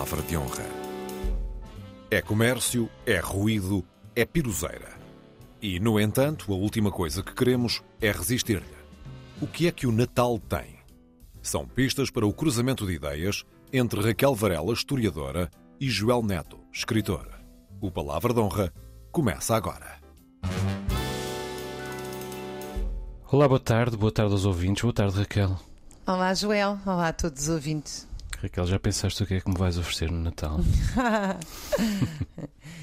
palavra de honra. É comércio, é ruído, é piruzeira. E, no entanto, a última coisa que queremos é resistir-lhe. O que é que o Natal tem? São pistas para o cruzamento de ideias entre Raquel Varela, historiadora, e Joel Neto, escritor. O Palavra de Honra começa agora. Olá, boa tarde, boa tarde aos ouvintes, boa tarde Raquel. Olá, Joel. Olá a todos os ouvintes. Raquel, já pensaste o que é que me vais oferecer no Natal?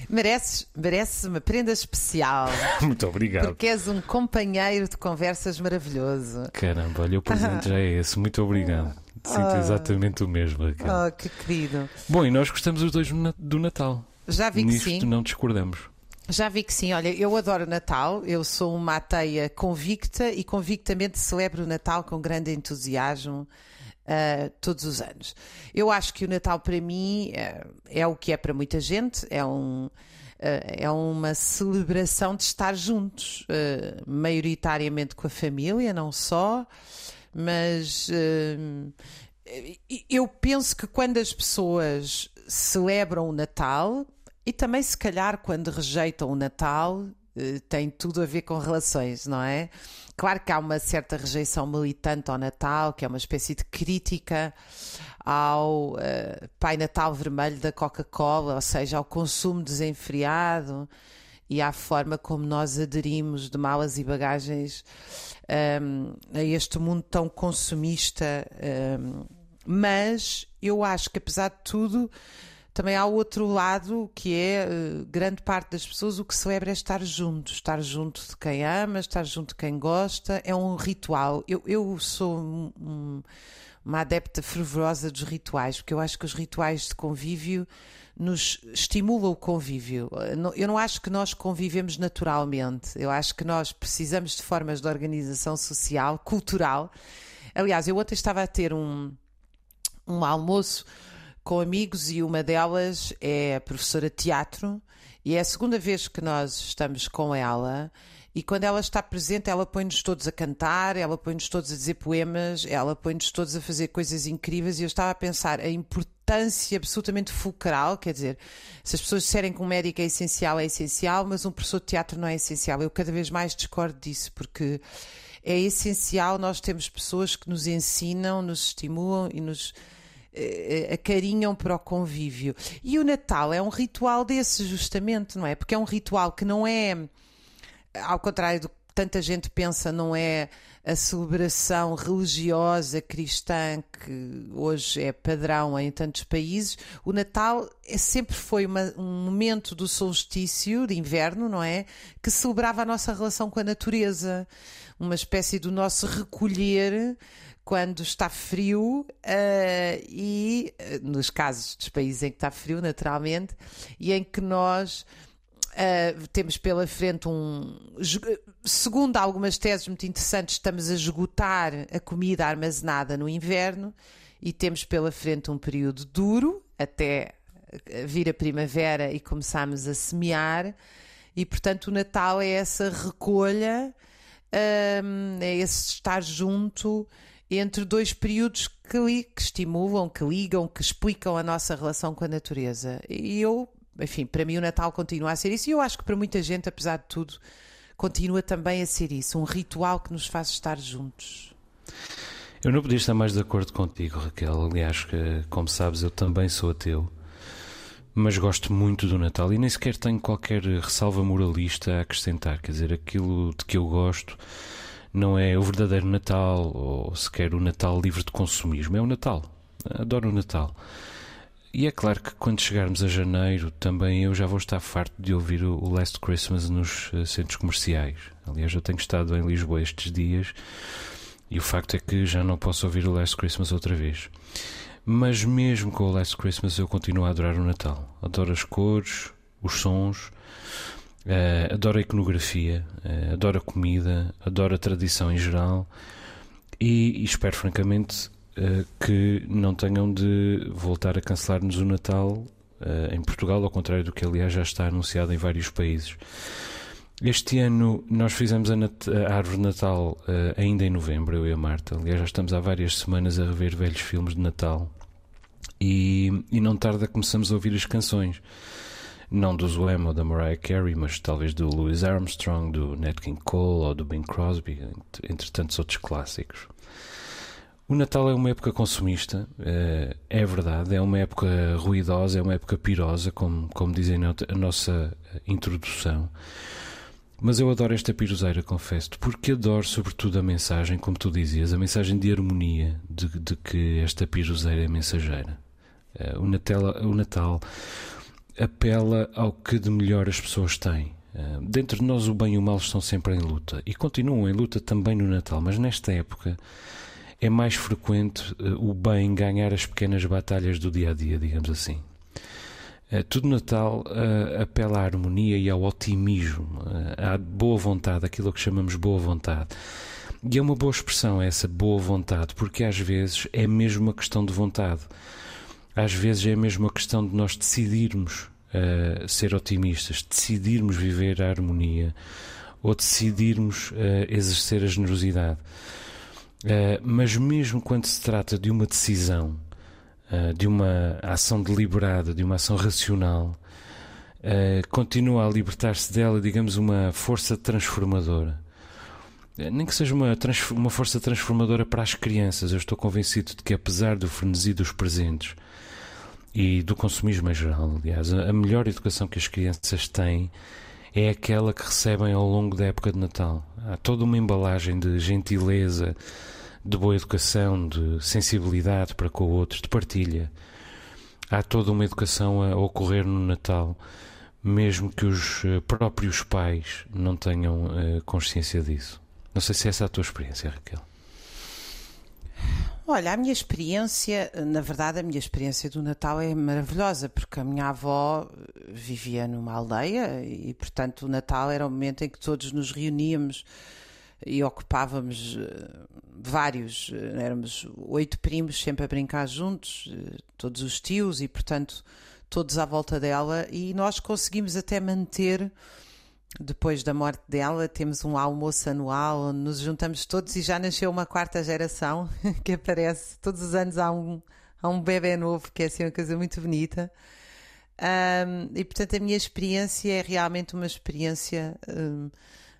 mereces, mereces uma prenda especial. Muito obrigado. Porque és um companheiro de conversas maravilhoso. Caramba, olha, o presente já é esse. Muito obrigado. Sinto Ah. exatamente o mesmo, Raquel. Oh, que querido. Bom, e nós gostamos os dois do Na- do Natal. Já vi que Nisto sim. não discordamos. Já vi que sim. Olha, eu adoro Natal. Eu sou uma ateia convicta e convictamente celebro o Natal com grande entusiasmo. Ah, todos os anos. Eu acho que o Natal para mim é, é o que é para muita gente, é um ah, é uma celebração de estar juntos, ah, maioritariamente com a família, não só, mas ah, eu penso que quando as pessoas celebram o Natal e também se calhar quando rejeitam o Natal eh, tem tudo a ver com relações, não é? Claro que há uma certa rejeição militante ao Natal, que é uma espécie de crítica ao eh, Pai Natal vermelho da Coca-Cola, ou seja, ao consumo desenfreado e à forma como nós aderimos de malas e bagagens ehm, a este mundo tão consumista. ehm, mas eu acho que, apesar de tudo, também há outro lado que é eh, grande parte das pessoas o que celebra é estar junto, estar junto de quem ama, estar junto de quem gosta, é um ritual. Eu, eu sou um- um- uma adepta fervorosa dos rituais, porque eu acho que os rituais de convívio nos estimulam o convívio. Eh, Eu não acho que nós convivemos naturalmente, eu acho que nós precisamos de formas de organização social, cultural. Aliás, eu ontem estava a ter um, um almoço com amigos e uma delas é professora de teatro e é a segunda vez que nós estamos com ela e quando ela está presente ela põe-nos todos a cantar, ela põe-nos todos a dizer poemas, ela põe-nos todos a fazer coisas incríveis e eu estava a pensar a importância absolutamente fulcral, quer dizer, se as pessoas disserem que um médico é essencial, é essencial, mas um professor de teatro não é essencial. Eu cada vez mais discordo disso porque é essencial nós termos pessoas que nos ensinam, nos estimulam e nos acarinham para o convívio. E o Natal é um ritual desse, justamente, não é? Porque é um ritual que não é, ao contrário do que tanta gente pensa, não é a celebração religiosa cristã que hoje é padrão em tantos países. O Natal é, sempre foi uma- um momento do solstício de inverno, não é? Que celebrava a nossa relação com a natureza, uma espécie do nosso recolher quando está frio eh, e, eh, nos casos dos países em que está frio, naturalmente, e em que nós eh, temos pela frente um. Segundo algumas teses muito interessantes, estamos a esgotar a comida armazenada no inverno e temos pela frente um período duro até vir a primavera e começarmos a semear. E portanto, o Natal é essa recolha, hum, é esse estar junto entre dois períodos que, li- que estimulam, que ligam, que explicam a nossa relação com a natureza. E eu, enfim, para mim o Natal continua a ser isso, e eu acho que para muita gente, apesar de tudo, continua também a ser isso, um ritual que nos faz estar juntos. Eu não podia estar mais de acordo contigo, Raquel. Aliás, que, como sabes, eu também sou ateu. Mas gosto muito do Natal e nem sequer tenho qualquer ressalva moralista a acrescentar. Quer dizer, aquilo de que eu gosto não é o verdadeiro Natal ou sequer o Natal livre de consumismo. É o Natal. Adoro o Natal. E é claro que quando chegarmos a janeiro também eu já vou estar farto de ouvir o Last Christmas nos eh, centros comerciais. Aliás, eu tenho estado em Lisboa estes dias e o facto é que já não posso ouvir o Last Christmas outra vez. Mas mesmo com o Last Christmas eu continuo a adorar o Natal. Adoro as cores, os sons, eh, adoro a iconografia, eh, adoro a comida, adoro a tradição em geral e, e espero francamente eh, que não tenham de voltar a cancelar-nos o Natal em Portugal, ao contrário do que aliás já está anunciado em vários países. Este ano nós fizemos a, a árvore de Natal ainda em novembro, eu e a Marta. Aliás, já estamos há várias semanas a rever velhos filmes de Natal E, e não tarda começamos a ouvir as canções. Não do Wham ou da Mariah Carey, mas talvez do Louis Armstrong, do Nat King Cole ou do Bing Crosby, entre tantos outros clássicos. O Natal é uma época consumista, eh, é verdade, é uma época ruidosa, é uma época pirosa, como, como dizem na nossa introdução. Mas eu adoro esta piroseira, confesso-te, porque adoro sobretudo a mensagem, como tu dizias, a mensagem de harmonia de, de que esta piroseira é mensageira. Eh, o Natal, o Natal apela ao que de melhor as pessoas têm. Eh, dentro de nós, o bem e o mal estão sempre em luta e continuam em luta também no Natal, mas nesta época é mais frequente eh, o bem ganhar as pequenas batalhas do dia a dia, digamos assim. Tudo Natal apela à harmonia e ao otimismo, à boa vontade, aquilo que chamamos boa vontade. E é uma boa expressão essa boa vontade, porque às vezes é mesmo uma questão de vontade às vezes é mesmo a questão de nós decidirmos uh, ser otimistas, decidirmos viver a harmonia ou decidirmos uh, exercer a generosidade. Uh, mas mesmo quando se trata de uma decisão, de uma ação deliberada, de uma ação racional, continua a libertar-se dela, digamos, uma força transformadora nem que seja uma, uma força transformadora para as crianças. Eu estou convencido de que, apesar do frenesi dos presentes, e do consumismo em geral. Aliás, a melhor educação que as crianças têm é aquela que recebem ao longo da época de Natal. Há toda uma embalagem de gentileza, de boa educação, de sensibilidade para com o outro, de partilha. Há toda uma educação a ocorrer no Natal, mesmo que os eh, próprios pais não tenham uh, consciência disso. Não sei se essa é a tua experiência, Raquel. Olha, a minha experiência, na verdade, a minha experiência do Natal é maravilhosa, porque a minha avó vivia numa aldeia e, portanto, o Natal era o momento em que todos nos reuníamos e ocupávamos eh, vários, eh, éramos oito primos sempre a brincar juntos, eh, todos os tios e, portanto, todos à volta dela, e nós conseguimos até manter depois da morte dela, temos um almoço anual onde nos juntamos todos e já nasceu uma quarta geração que aparece. Todos os anos há um, há um bebê novo, que é assim uma coisa muito bonita. Um, e portanto, a minha experiência é realmente uma experiência. Um,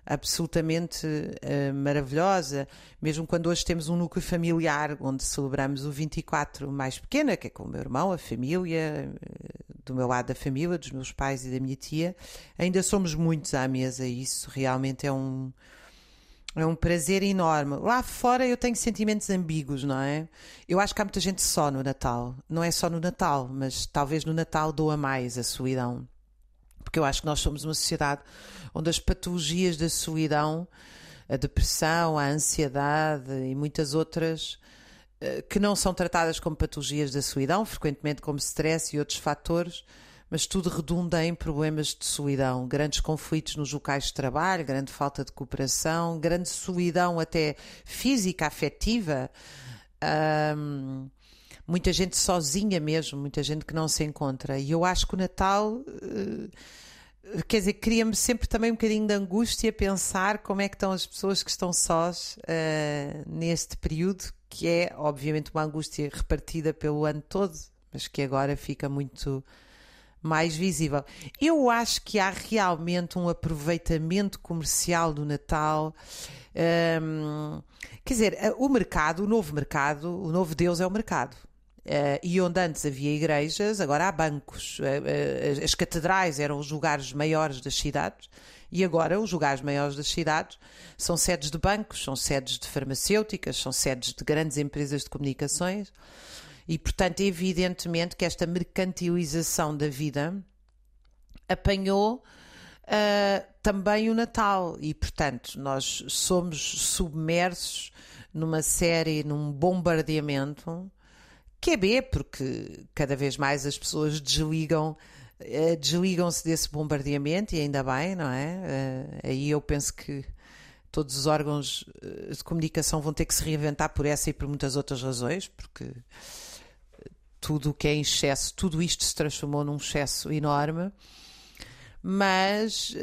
absolutamente uh, maravilhosa, mesmo quando hoje temos um núcleo familiar onde celebramos o 24 mais pequena, que é com o meu irmão, a família, do meu lado da família, dos meus pais e da minha tia, ainda somos muitos à mesa e isso realmente é um é um prazer enorme. Lá fora eu tenho sentimentos ambíguos, não é? Eu acho que há muita gente só no Natal. Não é só no Natal, mas talvez no Natal doa mais a solidão porque eu acho que nós somos uma sociedade onde as patologias da solidão, a depressão, a ansiedade e muitas outras que não são tratadas como patologias da solidão, frequentemente como stress e outros fatores, mas tudo redunda em problemas de solidão, grandes conflitos nos locais de trabalho, grande falta de cooperação, grande solidão até física, afetiva. Um, muita gente sozinha mesmo, muita gente que não se encontra. E eu acho que o Natal. Uh, quer dizer, cria-me sempre também um bocadinho de angústia pensar como é que estão as pessoas que estão sós uh, neste período, que é obviamente uma angústia repartida pelo ano todo, mas que agora fica muito mais visível. Eu acho que há realmente um aproveitamento comercial do Natal. Um, ehm, quer dizer, o mercado, o novo mercado, o novo Deus é o mercado. Uh, e onde antes havia igrejas, agora há bancos. Uh, uh, as catedrais eram os lugares maiores das cidades e agora os lugares maiores das cidades são sedes de bancos, são sedes de farmacêuticas, são sedes de grandes empresas de comunicações. E, portanto, evidentemente que esta mercantilização da vida apanhou também o Natal. E, portanto, nós somos submersos numa série, num bombardeamento que é B, porque cada vez mais as pessoas desligam eh, desligam-se desse bombardeamento e ainda bem, não é? Eh, aí eu penso que todos os órgãos eh, de comunicação vão ter que se reinventar por essa e por muitas outras razões, porque tudo o que é em excesso, tudo isto se transformou num excesso enorme. Mas,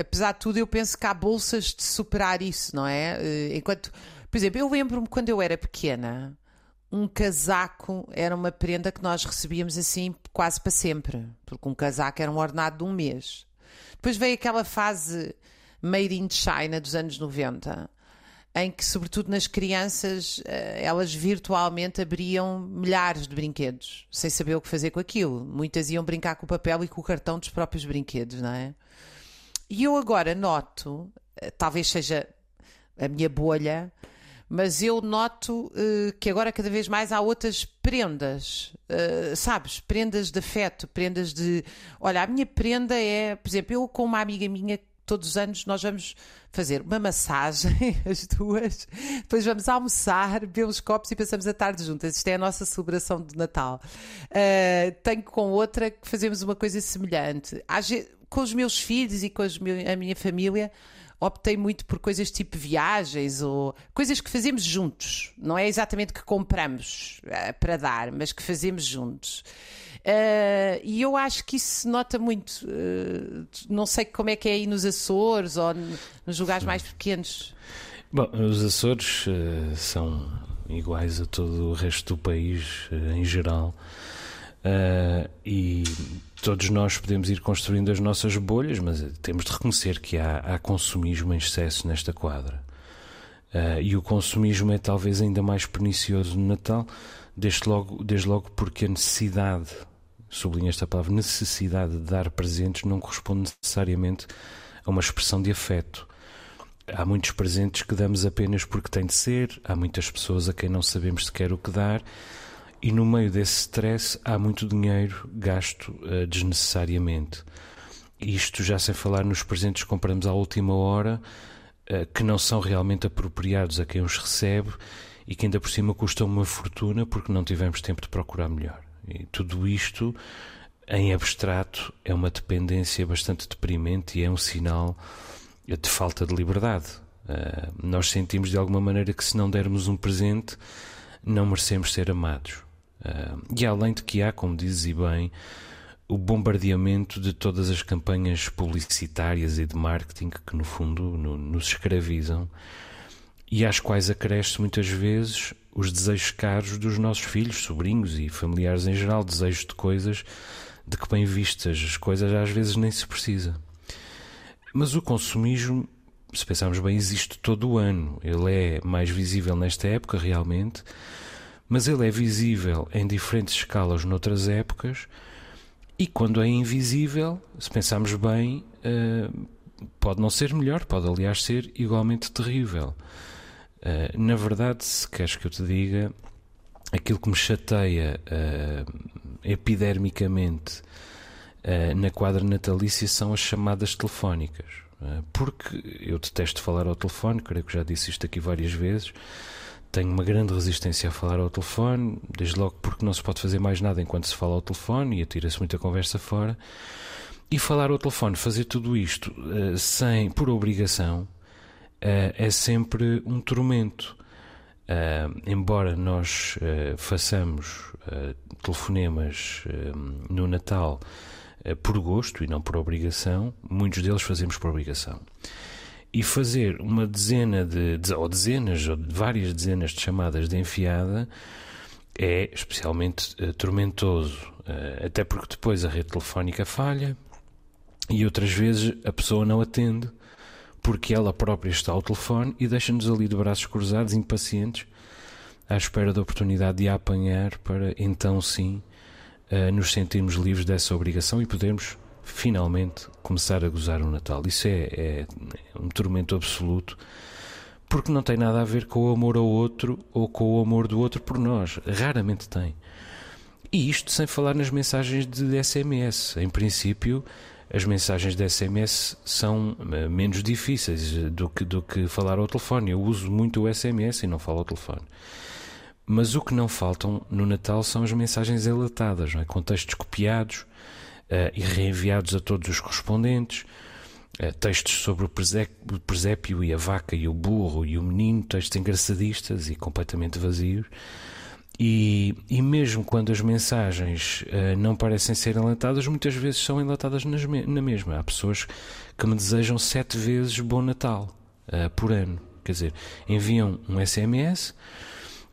apesar de tudo, eu penso que há bolsas de superar isso, não é? enquanto, por exemplo, eu lembro-me quando eu era pequena, um casaco era uma prenda que nós recebíamos assim quase para sempre, porque um casaco era um ordenado de um mês. Depois veio aquela fase made in China dos anos 90, em que, sobretudo nas crianças, eh, elas virtualmente abriam milhares de brinquedos, sem saber o que fazer com aquilo. Muitas iam brincar com o papel e com o cartão dos próprios brinquedos, não é? E eu agora noto, eh, talvez seja a minha bolha, mas eu noto uh, que agora cada vez mais há outras prendas, uh, sabes? Prendas de afeto, prendas de. Olha, a minha prenda é, por exemplo, eu com uma amiga minha todos os anos nós vamos fazer uma massagem, as duas, depois vamos almoçar, beber uns copos e passamos a tarde juntas. Isto é a nossa celebração de Natal. Uh, tenho com outra que fazemos uma coisa semelhante. Com os meus filhos e com a minha família, optei muito por coisas tipo viagens ou coisas que fazemos juntos. Não é exatamente que compramos uh, para dar, mas que fazemos juntos. Uh, e eu acho que isso se nota muito. Uh, não sei como é que é aí nos Açores ou nos lugares mais pequenos. Bom, os Açores são iguais a todo o resto do país em geral. E todos nós podemos ir construindo as nossas bolhas, mas temos de reconhecer que há, há consumismo em excesso nesta quadra. e o consumismo é talvez ainda mais pernicioso no Natal, desde logo, desde logo porque a necessidade sublinho esta palavra, necessidade de dar presentes não corresponde necessariamente a uma expressão de afeto. Há muitos presentes que damos apenas porque tem de ser, há muitas pessoas a quem não sabemos sequer o que dar, e no meio desse stress há muito dinheiro gasto uh, desnecessariamente. Isto já sem falar nos presentes que compramos à última hora, uh, que não são realmente apropriados a quem os recebe e que ainda por cima custam uma fortuna porque não tivemos tempo de procurar melhor. E tudo isto, em abstrato, é uma dependência bastante deprimente e é um sinal de falta de liberdade. Uh, nós sentimos de alguma maneira que se não dermos um presente, não merecemos ser amados. Uh, e além de que há, como dizes e bem, o bombardeamento de todas as campanhas publicitárias e de marketing que, no fundo, no, nos escravizam e às quais acresce muitas vezes os desejos caros dos nossos filhos, sobrinhos e familiares em geral, desejos de coisas de que, bem vistas as coisas, às vezes nem se precisa. Mas o consumismo, se pensarmos bem, existe todo o ano. Ele é mais visível nesta época, realmente, mas ele é visível em diferentes escalas noutras épocas. E quando é invisível, se pensarmos bem, eh, pode não ser melhor, pode aliás ser igualmente terrível. Eh, na verdade, se queres que eu te diga, aquilo que me chateia uh, epidermicamente na quadra natalícia são as chamadas telefónicas. porque eu detesto falar ao telefone, creio que já disse isto aqui várias vezes. Tenho uma grande resistência a falar ao telefone, desde logo porque não se pode fazer mais nada enquanto se fala ao telefone e atira-se muita conversa fora. E falar ao telefone, fazer tudo isto sem, por obrigação, uh, é sempre um tormento. Uh, embora nós uh, façamos telefonemas no Natal por gosto e não por obrigação, muitos deles fazemos por obrigação. E fazer uma dezena de, ou dezenas, ou várias dezenas de chamadas de enfiada é especialmente tormentoso, até porque depois a rede telefónica falha e outras vezes a pessoa não atende porque ela própria está ao telefone e deixa-nos ali de braços cruzados, impacientes, à espera da oportunidade de a apanhar para então sim uh, nos sentirmos livres dessa obrigação e podermos finalmente começar a gozar o Natal. Isso é, é um tormento absoluto porque não tem nada a ver com o amor ao outro ou com o amor do outro por nós. Raramente tem. E isto sem falar nas mensagens de SMS. Em princípio, as mensagens de SMS são eh, menos difíceis do que, do que falar ao telefone. Eu uso muito o SMS e não falo ao telefone. Mas o que não faltam no Natal são as mensagens enlatadas, é? com textos copiados e reenviados a todos os correspondentes, uh, textos sobre o presépio e a vaca e o burro e o menino, textos engraçadistas e completamente vazios. E, e mesmo quando as mensagens uh, não parecem ser enlatadas, muitas vezes são enlatadas na mesma. Há pessoas que me desejam sete vezes Bom Natal por ano. Quer dizer, enviam um SMS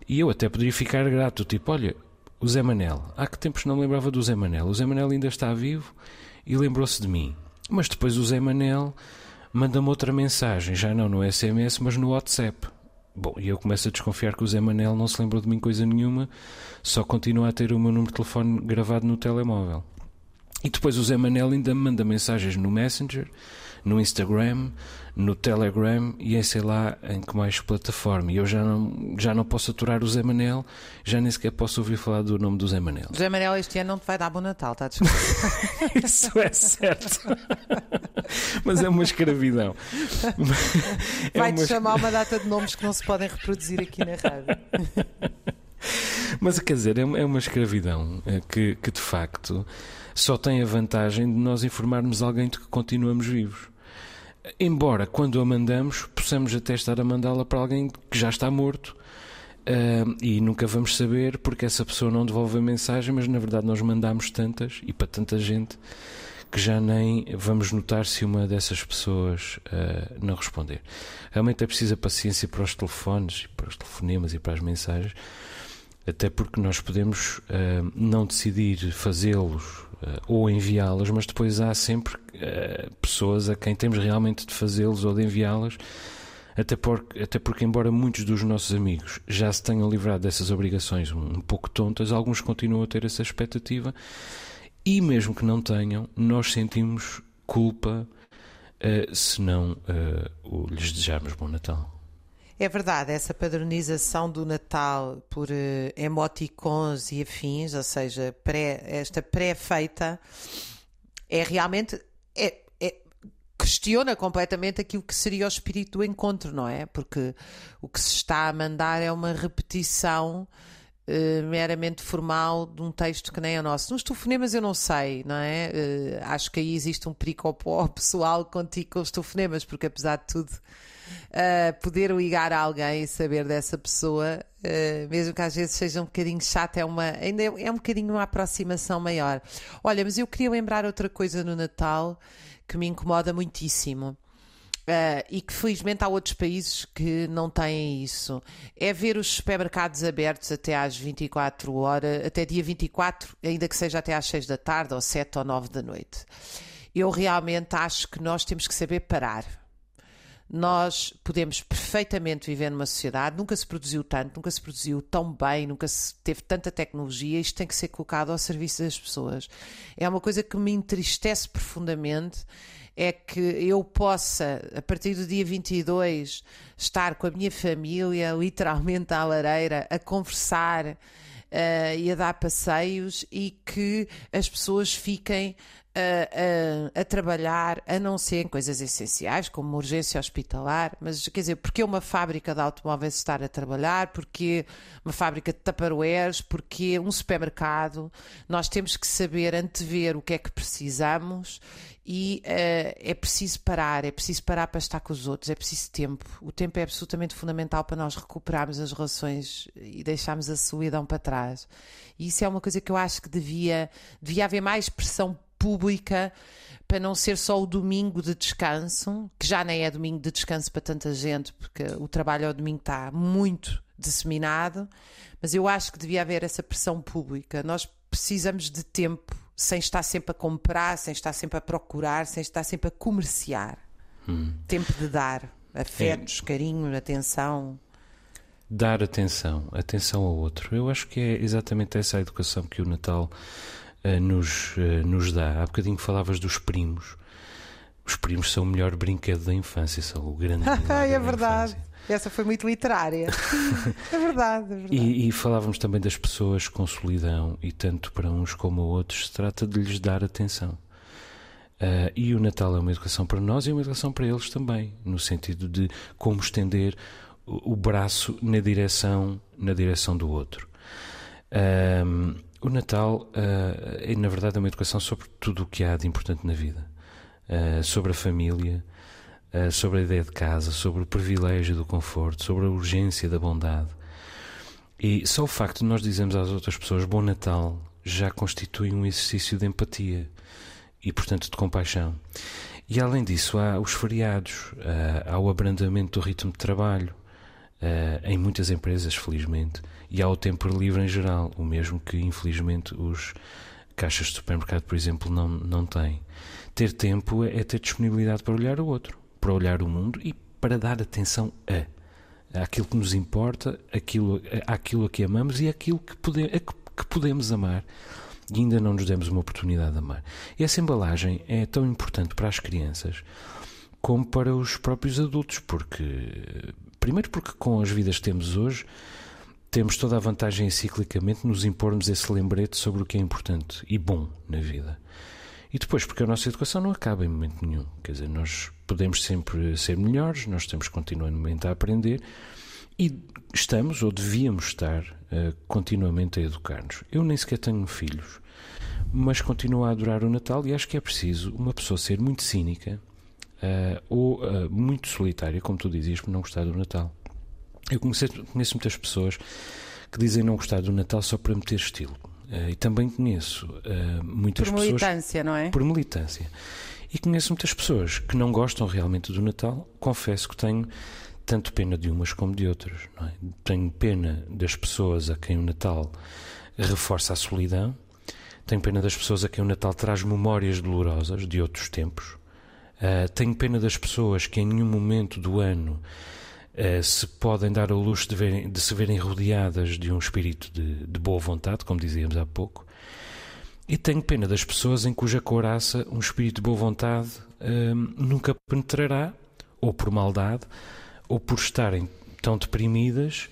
E eu até poderia ficar grato, tipo, olha, o Zé Manel. Há que tempos não me lembrava do Zé Manel. O Zé Manel ainda está vivo e lembrou-se de mim. Mas depois o Zé Manel manda-me outra mensagem, já não no SMS, mas no WhatsApp. Bom, e eu começo a desconfiar que o Zé Manel não se lembrou de mim coisa nenhuma, só continua a ter o meu número de telefone gravado no telemóvel. E depois o Zé Manel ainda me manda mensagens no Messenger, no Instagram, no Telegram e em sei lá em que mais plataforma. E eu já não, já não posso aturar o Zé Manel, já nem sequer posso ouvir falar do nome do Zé Manel. O Zé Manel este ano não te vai dar bom Natal, está Isso é certo. Mas é uma escravidão. É Vai-te uma... chamar uma data de nomes que não se podem reproduzir aqui na rádio. Mas quer dizer, é uma escravidão eh, que, que de facto só tem a vantagem de nós informarmos alguém de que continuamos vivos. Embora, quando a mandamos, possamos até estar a mandá-la para alguém que já está morto. Uh, e nunca vamos saber porque essa pessoa não devolve a mensagem, mas na verdade nós mandamos tantas e para tanta gente que já nem vamos notar se uma dessas pessoas uh, não responder. Realmente é preciso paciência para os telefones, para os telefonemas e para as mensagens, até porque nós podemos uh, não decidir fazê-los ou enviá-los, mas depois há sempre pessoas a quem temos realmente de fazê-los ou de enviá-los. Até porque, até porque, embora muitos dos nossos amigos já se tenham livrado dessas obrigações um, um pouco tontas, alguns continuam a ter essa expectativa e mesmo que não tenham, nós sentimos culpa uh, se não uh, lhes desejarmos bom Natal. É verdade, essa padronização do Natal por uh, emoticons e afins, ou seja, pré, esta pré-feita, é realmente. É, é, questiona completamente aquilo que seria o espírito do encontro, não é? Porque o que se está a mandar é uma repetição Uh, meramente formal de um texto que nem é nosso. Nos telefonemas eu não sei, não é? Uh, acho que aí existe um pericopó pessoal contigo com os telefonemas, porque apesar de tudo, uh, poder ligar a alguém e saber dessa pessoa, mesmo que às vezes seja um bocadinho chato, é uma, ainda é, é um bocadinho uma aproximação maior. Olha, mas eu queria lembrar outra coisa no Natal que me incomoda muitíssimo. Uh, e que felizmente há outros países que não têm isso. É ver os supermercados abertos até às 24 horas, até dia 24, ainda que seja até às 6 da tarde, ou 7 ou 9 da noite. Eu realmente acho que nós temos que saber parar. Nós podemos perfeitamente viver numa sociedade, nunca se produziu tanto, nunca se produziu tão bem, nunca se teve tanta tecnologia, isto tem que ser colocado ao serviço das pessoas. É uma coisa que me entristece profundamente é que eu possa, a partir do dia 22, estar com a minha família, literalmente à lareira, a conversar uh, e a dar passeios e que as pessoas fiquem a, a, a, trabalhar, a não ser em coisas essenciais, como uma urgência hospitalar, mas quer dizer, porque uma fábrica de automóveis estar a trabalhar, porque uma fábrica de taparoeiros, porque um supermercado, nós temos que saber antever o que é que precisamos e uh, é preciso parar, é preciso parar para estar com os outros, é preciso tempo. O tempo é absolutamente fundamental para nós recuperarmos as relações e deixarmos a solidão para trás. E isso é uma coisa que eu acho que devia, devia haver mais pressão pública para não ser só o domingo de descanso, que já nem é domingo de descanso para tanta gente, porque o trabalho ao domingo está muito disseminado, mas eu acho que devia haver essa pressão pública. Nós precisamos de tempo, sem estar sempre a comprar, sem estar sempre a procurar, sem estar sempre a comerciar. Hum. Tempo de dar afetos, é. carinho, atenção. Dar atenção, atenção ao outro. Eu acho que é exatamente essa a educação que o Natal nos, uh, nos dá. Há bocadinho falavas dos primos. Os primos são o melhor brinquedo da infância, são o grande. é verdade. Essa foi muito literária. é verdade. É verdade. E, e, falávamos também das pessoas com solidão, e tanto para uns como outros se trata de lhes dar atenção. Uh, e o Natal é uma educação para nós e uma educação para eles também, no sentido de como estender o, o braço na direção, na direção do outro. Uh, o Natal, uh, é, na verdade, é uma educação sobre tudo o que há de importante na vida. Uh, sobre a família, uh, sobre a ideia de casa, sobre o privilégio do conforto, sobre a urgência da bondade. E só o facto de nós dizermos às outras pessoas Bom Natal já constitui um exercício de empatia e, portanto, de compaixão. E além disso, há os feriados, há o abrandamento do ritmo de trabalho, uh, em muitas empresas, felizmente, e há o tempo livre em geral, o mesmo que infelizmente os caixas de supermercado, por exemplo, não, não têm. Ter tempo é, é ter disponibilidade para olhar o outro, para olhar o mundo e para dar atenção a aquilo que nos importa, aquilo, aquilo que amamos e aquilo que, pode, que podemos amar e ainda não nos demos uma oportunidade de amar. E essa embalagem é tão importante para as crianças como para os próprios adultos, porque primeiro porque com as vidas que temos hoje temos toda a vantagem ciclicamente nos impormos esse lembrete sobre o que é importante e bom na vida. E depois, porque a nossa educação não acaba em momento nenhum. Quer dizer, nós podemos sempre ser melhores, nós temos continuamente a aprender e estamos, ou devíamos estar, uh, continuamente a educar-nos. Eu nem sequer tenho filhos, mas continuo a adorar o Natal e acho que é preciso uma pessoa ser muito cínica uh, ou uh, muito solitária, como tu dizias, por não gostar do Natal. Eu conheço, conheço muitas pessoas que dizem não gostar do Natal só para meter estilo. Uh, e também conheço muitas por pessoas. Por militância, não é? Por militância. E conheço muitas pessoas que não gostam realmente do Natal. Confesso que tenho tanto pena de umas como de outras. É? Tenho pena das pessoas a quem o Natal reforça a solidão. Tenho pena das pessoas a quem o Natal traz memórias dolorosas de outros tempos. Uh, tenho pena das pessoas que em nenhum momento do ano uh, se podem dar ao luxo de, verem, de, se verem rodeadas de um espírito de, de, boa vontade, como dizíamos há pouco. E tenho pena das pessoas em cuja couraça um espírito de boa vontade uh, nunca penetrará, ou por maldade, ou por estarem tão deprimidas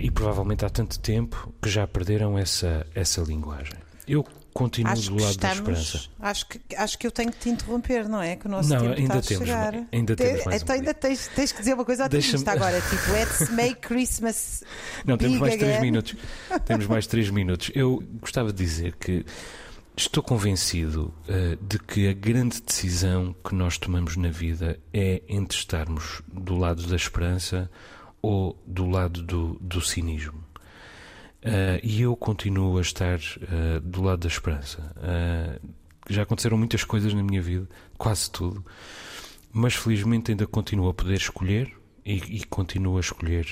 e provavelmente há tanto tempo que já perderam essa, essa linguagem. Eu continuo acho do lado estamos, da esperança. Acho que, acho que eu tenho que te interromper, não é? Que o nosso não, tempo ainda está temos, a chegar. Ainda temos mais então um ainda tens, tens que dizer uma coisa otimista agora, tipo, let's make Christmas. Não, temos mais again. três minutos. temos mais três minutos. Eu gostava de dizer que estou convencido uh, de que a grande decisão que nós tomamos na vida é entre estarmos do lado da esperança ou do lado do, do cinismo. Uh, e eu continuo a estar uh, do lado da esperança. Uh, já aconteceram muitas coisas na minha vida, quase tudo, mas felizmente ainda continuo a poder escolher e, e continuo a escolher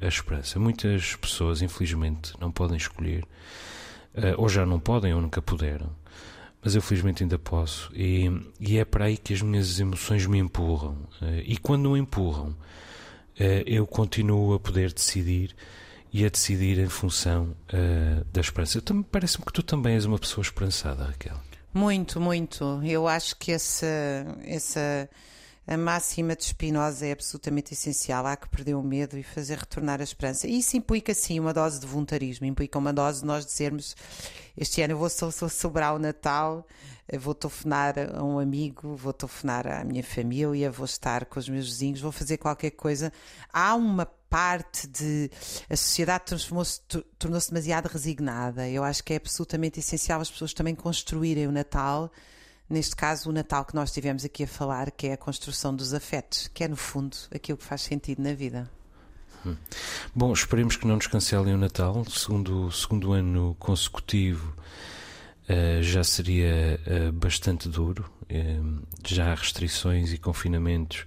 a esperança. Muitas pessoas, infelizmente, não podem escolher, ou já não podem ou nunca puderam, mas eu felizmente ainda posso, e, e é para aí que as minhas emoções me empurram. e quando me empurram, eu continuo a poder decidir e a decidir em função uh, da esperança. Parece-me que tu também és uma pessoa esperançada, Raquel. Muito, muito. Eu acho que essa, essa a máxima de Spinoza é absolutamente essencial. Há que perder o medo e fazer retornar a esperança. E isso implica, sim, uma dose de voluntarismo. Implica uma dose de nós dizermos: este ano eu vou celebrar o Natal, vou telefonar a um amigo, vou telefonar à minha família, vou estar com os meus vizinhos, vou fazer qualquer coisa. Há uma parte de a sociedade transformou-se, tornou-se demasiado resignada. Eu acho que é absolutamente essencial as pessoas também construírem o Natal. Neste caso, o Natal que nós estivemos aqui a falar, que é a construção dos afetos, que é no fundo aquilo que faz sentido na vida. Hum. Bom, esperemos que não nos cancelem o Natal. Segundo, segundo ano consecutivo, uh, já seria uh, bastante duro. Uh, já há restrições e confinamentos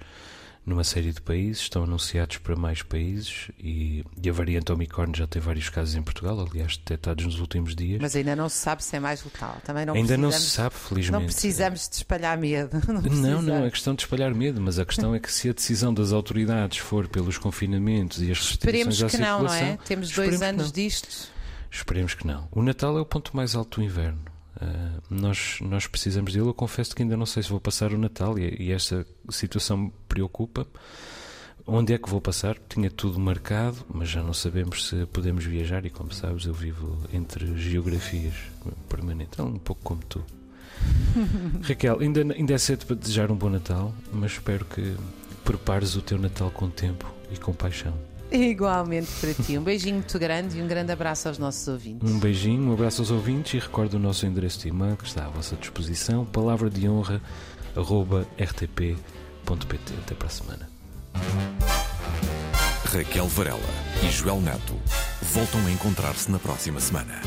numa série de países, estão anunciados para mais países e, e, a variante Omicron já tem vários casos em Portugal, aliás, detectados nos últimos dias. Mas ainda não se sabe se é mais letal. Também não ainda não se sabe, felizmente. Não precisamos de espalhar medo. Não, não, não, é questão de espalhar medo, mas a questão é que se a decisão das autoridades for pelos confinamentos e as restrições Esperemos à que circulação... não, não é? Temos dois anos disto. Esperemos que não. O Natal é o ponto mais alto do inverno. Uh, nós, nós precisamos dele. Eu confesso que ainda não sei se vou passar o Natal e, e esta situação me preocupa. Onde é que vou passar? Tinha tudo marcado, mas já não sabemos se podemos viajar. E como sabes, eu vivo entre geografias permanentes, um pouco como tu. Raquel, ainda, ainda é cedo para desejar um bom Natal, mas espero que prepares o teu Natal com tempo e com paixão. Igualmente para ti. Um beijinho muito grande e um grande abraço aos nossos ouvintes. Um beijinho, um abraço aos ouvintes e recordo o nosso endereço de e-mail que está à vossa disposição, palavra de honra, arroba rtp.pt. Até para a semana. Raquel Varela e Joel Neto voltam a encontrar-se na próxima semana.